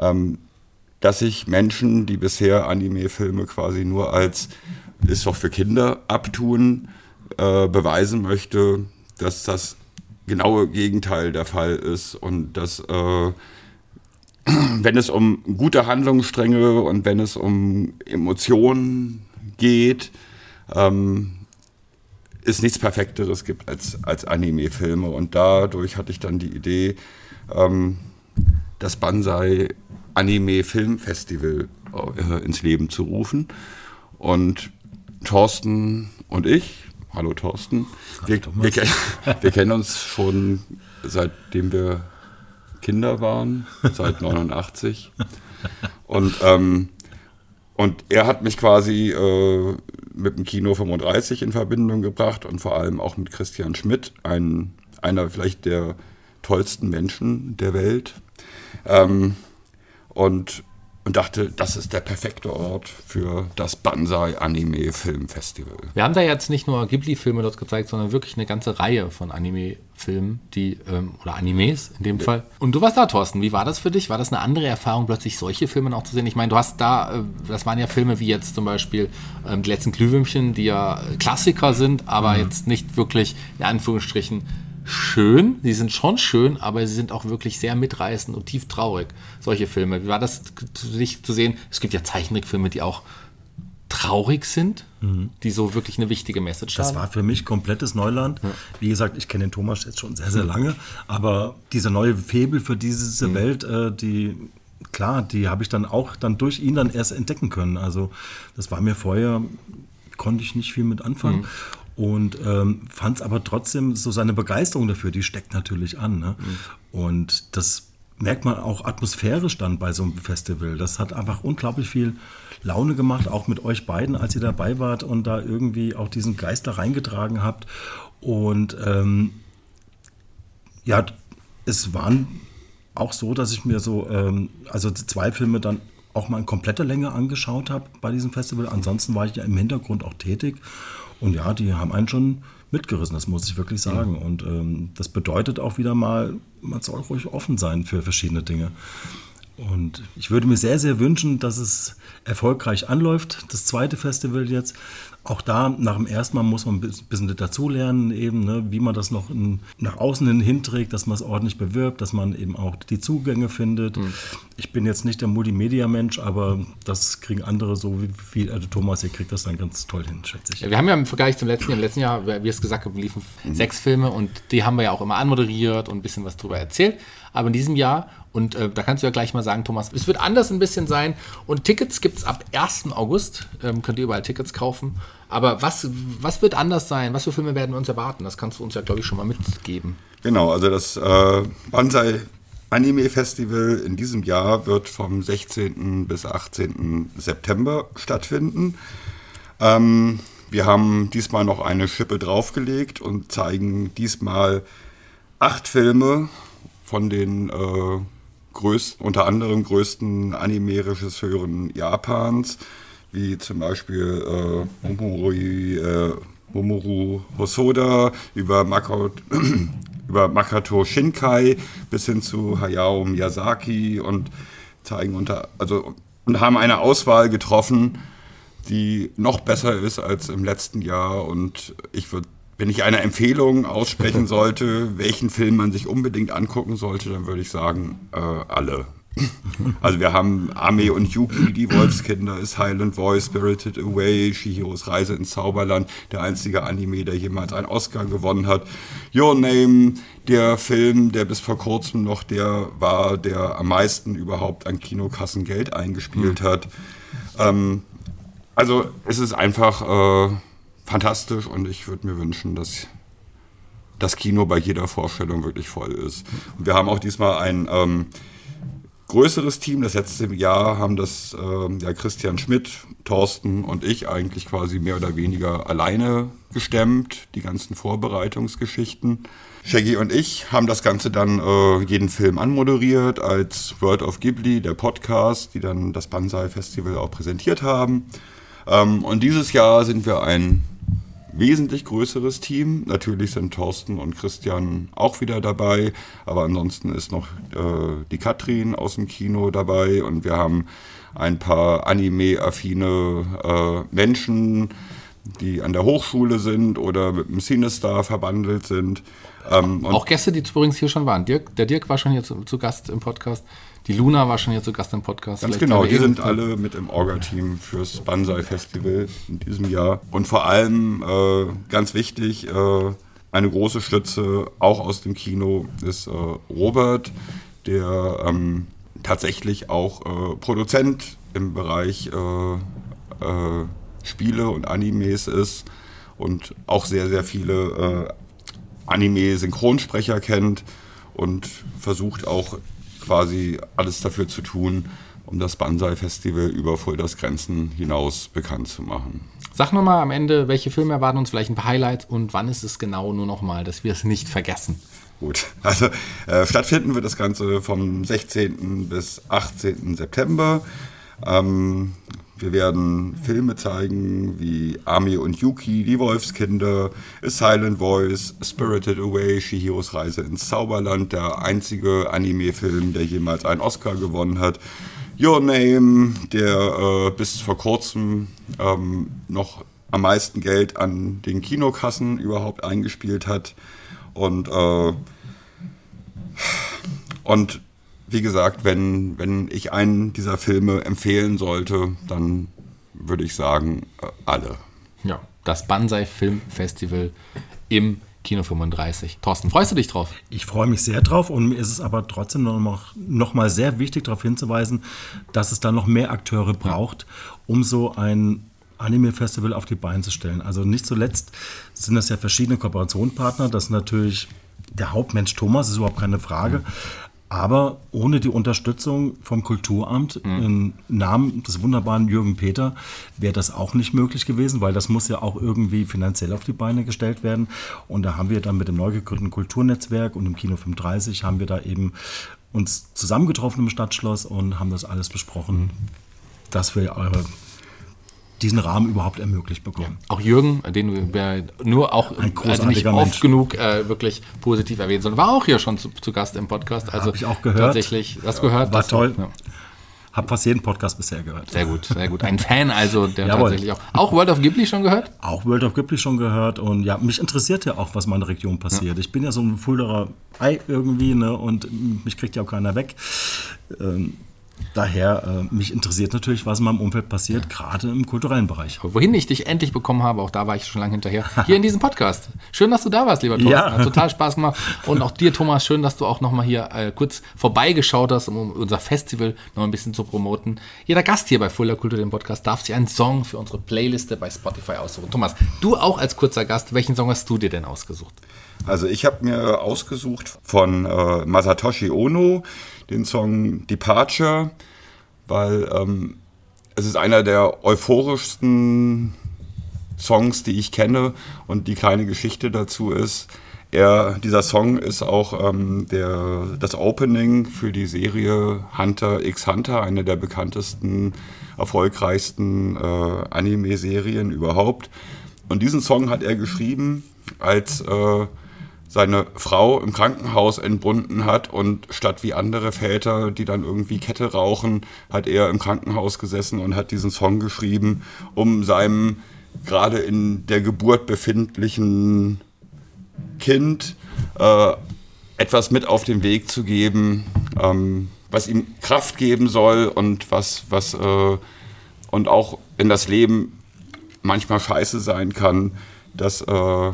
ähm, dass ich Menschen, die bisher Anime-Filme quasi nur als ist doch für Kinder abtun, äh, beweisen möchte, dass das genaue Gegenteil der Fall ist und dass äh, wenn es um gute Handlungsstränge und wenn es um Emotionen geht, ähm, es nichts Perfekteres gibt als, als Anime-Filme. Und dadurch hatte ich dann die Idee, ähm, das Banzai Anime Film Festival äh, ins Leben zu rufen. Und Thorsten und ich, hallo Thorsten, wir, wir, wir kennen uns schon seitdem wir Kinder waren, seit 89. Und, ähm, und er hat mich quasi äh, mit dem Kino 35 in Verbindung gebracht und vor allem auch mit Christian Schmidt, ein, einer vielleicht der tollsten Menschen der Welt. Ähm, und und dachte, das ist der perfekte Ort für das Banzai Anime Film Festival. Wir haben da jetzt nicht nur Ghibli-Filme dort gezeigt, sondern wirklich eine ganze Reihe von Anime-Filmen, die ähm, oder Animes in dem ja. Fall. Und du warst da, Thorsten. Wie war das für dich? War das eine andere Erfahrung, plötzlich solche Filme auch zu sehen? Ich meine, du hast da, äh, das waren ja Filme wie jetzt zum Beispiel ähm, die letzten Glühwürmchen, die ja Klassiker sind, aber mhm. jetzt nicht wirklich in Anführungsstrichen schön, sie sind schon schön, aber sie sind auch wirklich sehr mitreißend und tief traurig, solche Filme. Wie war das für dich zu sehen? Es gibt ja Zeichentrickfilme, die auch traurig sind, mhm. die so wirklich eine wichtige Message das haben. Das war für mich komplettes Neuland. Ja. Wie gesagt, ich kenne den Thomas jetzt schon sehr, sehr lange, aber diese neue Febel für diese mhm. Welt, äh, die klar, die habe ich dann auch dann durch ihn dann erst entdecken können. Also das war mir vorher, konnte ich nicht viel mit anfangen. Mhm und ähm, fand es aber trotzdem so seine Begeisterung dafür, die steckt natürlich an. Ne? Mhm. Und das merkt man auch atmosphärisch dann bei so einem Festival. Das hat einfach unglaublich viel Laune gemacht, auch mit euch beiden, als ihr dabei wart und da irgendwie auch diesen Geist da reingetragen habt. Und ähm, ja, es waren auch so, dass ich mir so, ähm, also zwei Filme dann auch mal in kompletter Länge angeschaut habe bei diesem Festival. Ansonsten war ich ja im Hintergrund auch tätig und ja, die haben einen schon mitgerissen, das muss ich wirklich sagen. Und ähm, das bedeutet auch wieder mal, man soll ruhig offen sein für verschiedene Dinge. Und ich würde mir sehr, sehr wünschen, dass es erfolgreich anläuft, das zweite Festival jetzt. Auch da, nach dem ersten Mal muss man ein bisschen dazulernen, eben, ne, wie man das noch in, nach außen hin hinträgt, dass man es ordentlich bewirbt, dass man eben auch die Zugänge findet. Mhm. Ich bin jetzt nicht der Multimedia-Mensch, aber das kriegen andere so wie, wie also Thomas, ihr kriegt das dann ganz toll hin, schätze ich. Ja, wir haben ja im Vergleich zum letzten Jahr, im letzten Jahr, wie es gesagt haben, liefen mhm. sechs Filme und die haben wir ja auch immer anmoderiert und ein bisschen was drüber erzählt. Aber in diesem Jahr, und äh, da kannst du ja gleich mal sagen, Thomas, es wird anders ein bisschen sein. Und Tickets gibt es ab 1. August. Ähm, könnt ihr überall Tickets kaufen. Aber was, was wird anders sein? Was für Filme werden wir uns erwarten? Das kannst du uns ja, glaube ich, schon mal mitgeben. Genau, also das äh, Banzai Anime Festival in diesem Jahr wird vom 16. bis 18. September stattfinden. Ähm, wir haben diesmal noch eine Schippe draufgelegt und zeigen diesmal acht Filme von den äh, größten, unter anderem größten Anime-Regisseuren Japans, wie zum Beispiel äh, Momori, äh, Momoru Hosoda, über, Mako, über Makato Shinkai bis hin zu Hayao Miyazaki und zeigen unter, also und haben eine Auswahl getroffen, die noch besser ist als im letzten Jahr und ich würde wenn ich eine Empfehlung aussprechen sollte, welchen Film man sich unbedingt angucken sollte, dann würde ich sagen, äh, alle. Also wir haben Ame und Yuki, die Wolfskinder, ist Highland Voice, Spirited Away, Shihiros Reise ins Zauberland, der einzige Anime, der jemals einen Oscar gewonnen hat. Your Name, der Film, der bis vor kurzem noch der war, der am meisten überhaupt an Kinokassen Geld eingespielt mhm. hat. Ähm, also es ist einfach äh, fantastisch und ich würde mir wünschen, dass das Kino bei jeder Vorstellung wirklich voll ist. Und wir haben auch diesmal ein ähm, größeres Team. Das letzte Jahr haben das ähm, ja, Christian Schmidt, Thorsten und ich eigentlich quasi mehr oder weniger alleine gestemmt, die ganzen Vorbereitungsgeschichten. Shaggy und ich haben das Ganze dann äh, jeden Film anmoderiert als World of Ghibli, der Podcast, die dann das Banzai Festival auch präsentiert haben. Ähm, und dieses Jahr sind wir ein wesentlich größeres Team. Natürlich sind Thorsten und Christian auch wieder dabei, aber ansonsten ist noch äh, die Katrin aus dem Kino dabei und wir haben ein paar anime-affine äh, Menschen, die an der Hochschule sind oder mit dem Cinestar verbandelt sind. Ähm, auch Gäste, die übrigens hier schon waren. Dirk, der Dirk war schon hier zu, zu Gast im Podcast. Die Luna war schon hier zu Gast im Podcast. Ganz Vielleicht genau, die sind alle mit im Orga-Team fürs Banzai Festival in diesem Jahr. Und vor allem, äh, ganz wichtig, äh, eine große Stütze auch aus dem Kino ist äh, Robert, der ähm, tatsächlich auch äh, Produzent im Bereich äh, äh, Spiele und Animes ist und auch sehr, sehr viele Anime-Synchronsprecher kennt und versucht auch quasi alles dafür zu tun, um das Banzai-Festival über Fulders Grenzen hinaus bekannt zu machen. Sag nochmal am Ende, welche Filme erwarten uns, vielleicht ein paar Highlights und wann ist es genau nur nochmal, dass wir es nicht vergessen. Gut, also äh, stattfinden wird das Ganze vom 16. bis 18. September. Ähm, wir werden Filme zeigen wie Ami und Yuki, Die Wolfskinder, A Silent Voice, Spirited Away, Shihiros Reise ins Zauberland, der einzige Anime-Film, der jemals einen Oscar gewonnen hat. Your Name, der äh, bis vor kurzem ähm, noch am meisten Geld an den Kinokassen überhaupt eingespielt hat. Und, äh, und wie gesagt, wenn, wenn ich einen dieser Filme empfehlen sollte, dann würde ich sagen, äh, alle. Ja, das Banzai Film Festival im Kino 35. Thorsten, freust du dich drauf? Ich freue mich sehr drauf und mir ist es aber trotzdem noch, noch mal sehr wichtig, darauf hinzuweisen, dass es da noch mehr Akteure braucht, um so ein Anime-Festival auf die Beine zu stellen. Also nicht zuletzt sind das ja verschiedene Kooperationspartner. Das ist natürlich der Hauptmensch Thomas, ist überhaupt keine Frage. Mhm. Aber ohne die Unterstützung vom Kulturamt mhm. im Namen des wunderbaren Jürgen Peter wäre das auch nicht möglich gewesen, weil das muss ja auch irgendwie finanziell auf die Beine gestellt werden. Und da haben wir dann mit dem neu gegründeten Kulturnetzwerk und im Kino 35 haben wir da eben uns zusammengetroffen im Stadtschloss und haben das alles besprochen, dass wir eure diesen Rahmen überhaupt ermöglicht bekommen. Ja. Auch Jürgen, den wir nur auch also nicht oft Mensch. genug äh, wirklich positiv erwähnen sollen, war auch hier schon zu, zu Gast im Podcast. Also Habe ich auch gehört. Tatsächlich, das gehört. War das toll. Ja. Hab fast jeden Podcast bisher gehört. Sehr gut, sehr gut. Ein Fan also, der Jawohl. tatsächlich auch. Auch World of Ghibli schon gehört? Auch World of Ghibli schon gehört. Und ja, mich interessiert ja auch, was in meiner Region passiert. Ja. Ich bin ja so ein Fulderer Ei irgendwie, ne? Und mich kriegt ja auch keiner weg. Ähm, Daher, äh, mich interessiert natürlich, was in meinem Umfeld passiert, ja. gerade im kulturellen Bereich. Wohin ich dich endlich bekommen habe, auch da war ich schon lange hinterher, hier in diesem Podcast. Schön, dass du da warst, lieber Thorsten. Ja. Hat total Spaß gemacht. Und auch dir, Thomas, schön, dass du auch nochmal hier äh, kurz vorbeigeschaut hast, um unser Festival noch ein bisschen zu promoten. Jeder Gast hier bei Fuller Kultur, dem Podcast, darf sich einen Song für unsere Playliste bei Spotify aussuchen. Thomas, du auch als kurzer Gast, welchen Song hast du dir denn ausgesucht? Also ich habe mir ausgesucht von äh, Masatoshi Ono den Song Departure, weil ähm, es ist einer der euphorischsten Songs, die ich kenne und die kleine Geschichte dazu ist, er, dieser Song ist auch ähm, der, das Opening für die Serie Hunter x Hunter, eine der bekanntesten, erfolgreichsten äh, Anime-Serien überhaupt. Und diesen Song hat er geschrieben, als äh, seine Frau im Krankenhaus entbunden hat und statt wie andere Väter, die dann irgendwie Kette rauchen, hat er im Krankenhaus gesessen und hat diesen Song geschrieben, um seinem gerade in der Geburt befindlichen Kind äh, etwas mit auf den Weg zu geben, ähm, was ihm Kraft geben soll und was, was äh, und auch in das Leben manchmal scheiße sein kann, dass äh,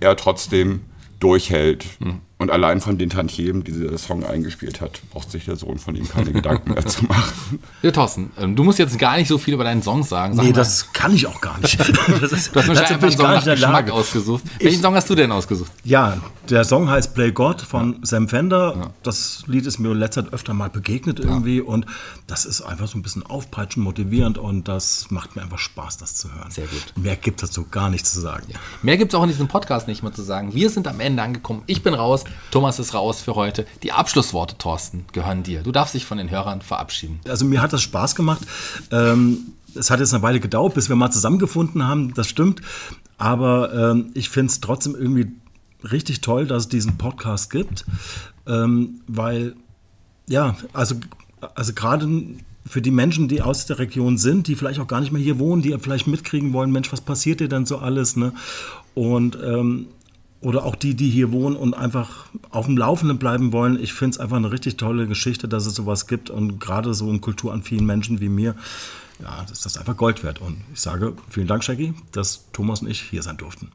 er trotzdem durchhält. Hm. Und allein von den Tantiemen, die dieser Song eingespielt hat, braucht sich der Sohn von ihm keine Gedanken mehr zu machen. Ja, Thorsten, ähm, du musst jetzt gar nicht so viel über deinen Song sagen. Sag nee, mal. das kann ich auch gar nicht. Das ist, Du hast wahrscheinlich einfach einen ich Song gar nach nicht in der Geschmack Lage. ausgesucht. Welchen Song hast du denn ausgesucht? Ja, der Song heißt Play God von Sam Fender. Das Lied ist mir in letzter Zeit öfter mal begegnet irgendwie und das ist einfach so ein bisschen aufpeitschend, motivierend und das macht mir einfach Spaß, das zu hören. Sehr gut. Mehr gibt es dazu gar nichts zu sagen. Mehr gibt es auch in diesem Podcast nicht mehr zu sagen. Wir sind am Ende angekommen. Ich bin raus, Thomas ist raus für heute. Die Abschlussworte, Thorsten, gehören dir. Du darfst dich von den Hörern verabschieden. Also mir hat das Spaß gemacht. Ähm, es hat jetzt eine Weile gedauert, bis wir mal zusammengefunden haben, das stimmt. Aber ähm, ich finde es trotzdem irgendwie richtig toll, dass es diesen Podcast gibt, ähm, weil, ja, also, also gerade für die Menschen, die aus der Region sind, die vielleicht auch gar nicht mehr hier wohnen, die vielleicht mitkriegen wollen, Mensch, was passiert dir denn so alles, ne? Und ähm, oder auch die, die hier wohnen und einfach auf dem Laufenden bleiben wollen. Ich finde es einfach eine richtig tolle Geschichte, dass es sowas gibt und gerade so in Kultur an vielen Menschen wie mir, ja, das ist das einfach Gold wert. Und ich sage vielen Dank, Shaggy, dass Thomas und ich hier sein durften.